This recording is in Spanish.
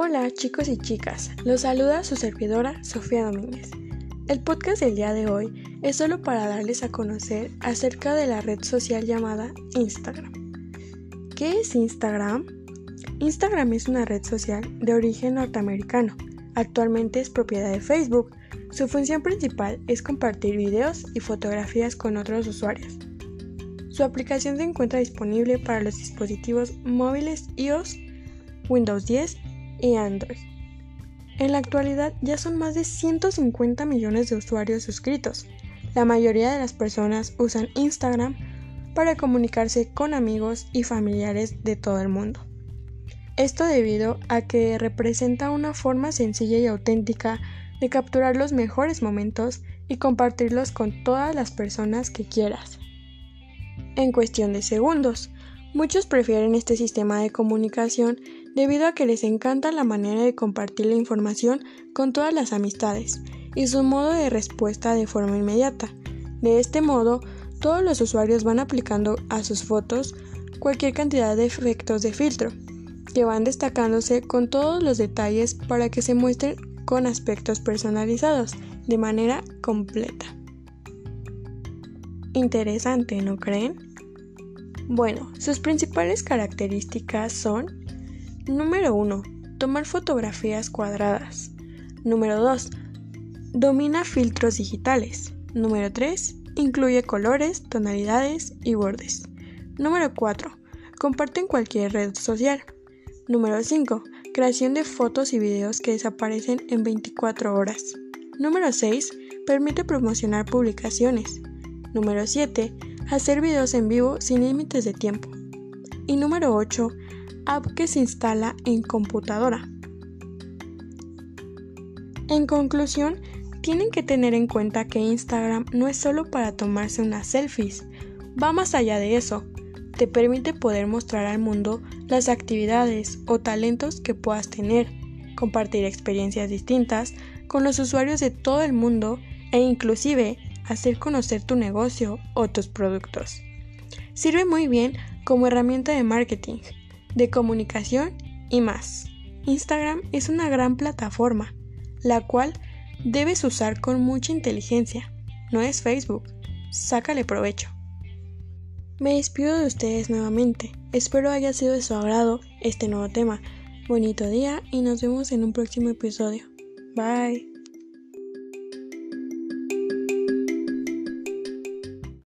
Hola chicos y chicas, los saluda su servidora Sofía Domínguez. El podcast del día de hoy es solo para darles a conocer acerca de la red social llamada Instagram. ¿Qué es Instagram? Instagram es una red social de origen norteamericano. Actualmente es propiedad de Facebook. Su función principal es compartir videos y fotografías con otros usuarios. Su aplicación se encuentra disponible para los dispositivos móviles iOS, Windows 10 y Android. En la actualidad ya son más de 150 millones de usuarios suscritos. La mayoría de las personas usan Instagram para comunicarse con amigos y familiares de todo el mundo. Esto debido a que representa una forma sencilla y auténtica de capturar los mejores momentos y compartirlos con todas las personas que quieras. En cuestión de segundos, muchos prefieren este sistema de comunicación debido a que les encanta la manera de compartir la información con todas las amistades y su modo de respuesta de forma inmediata. De este modo, todos los usuarios van aplicando a sus fotos cualquier cantidad de efectos de filtro, que van destacándose con todos los detalles para que se muestren con aspectos personalizados de manera completa. Interesante, ¿no creen? Bueno, sus principales características son Número 1. Tomar fotografías cuadradas. Número 2. Domina filtros digitales. Número 3. Incluye colores, tonalidades y bordes. Número 4. Comparte en cualquier red social. Número 5. Creación de fotos y videos que desaparecen en 24 horas. Número 6. Permite promocionar publicaciones. Número 7. Hacer videos en vivo sin límites de tiempo. Y número 8 app que se instala en computadora. En conclusión, tienen que tener en cuenta que Instagram no es solo para tomarse unas selfies, va más allá de eso. Te permite poder mostrar al mundo las actividades o talentos que puedas tener, compartir experiencias distintas con los usuarios de todo el mundo e inclusive hacer conocer tu negocio o tus productos. Sirve muy bien como herramienta de marketing, de comunicación y más. Instagram es una gran plataforma, la cual debes usar con mucha inteligencia. No es Facebook. Sácale provecho. Me despido de ustedes nuevamente. Espero haya sido de su agrado este nuevo tema. Bonito día y nos vemos en un próximo episodio. Bye.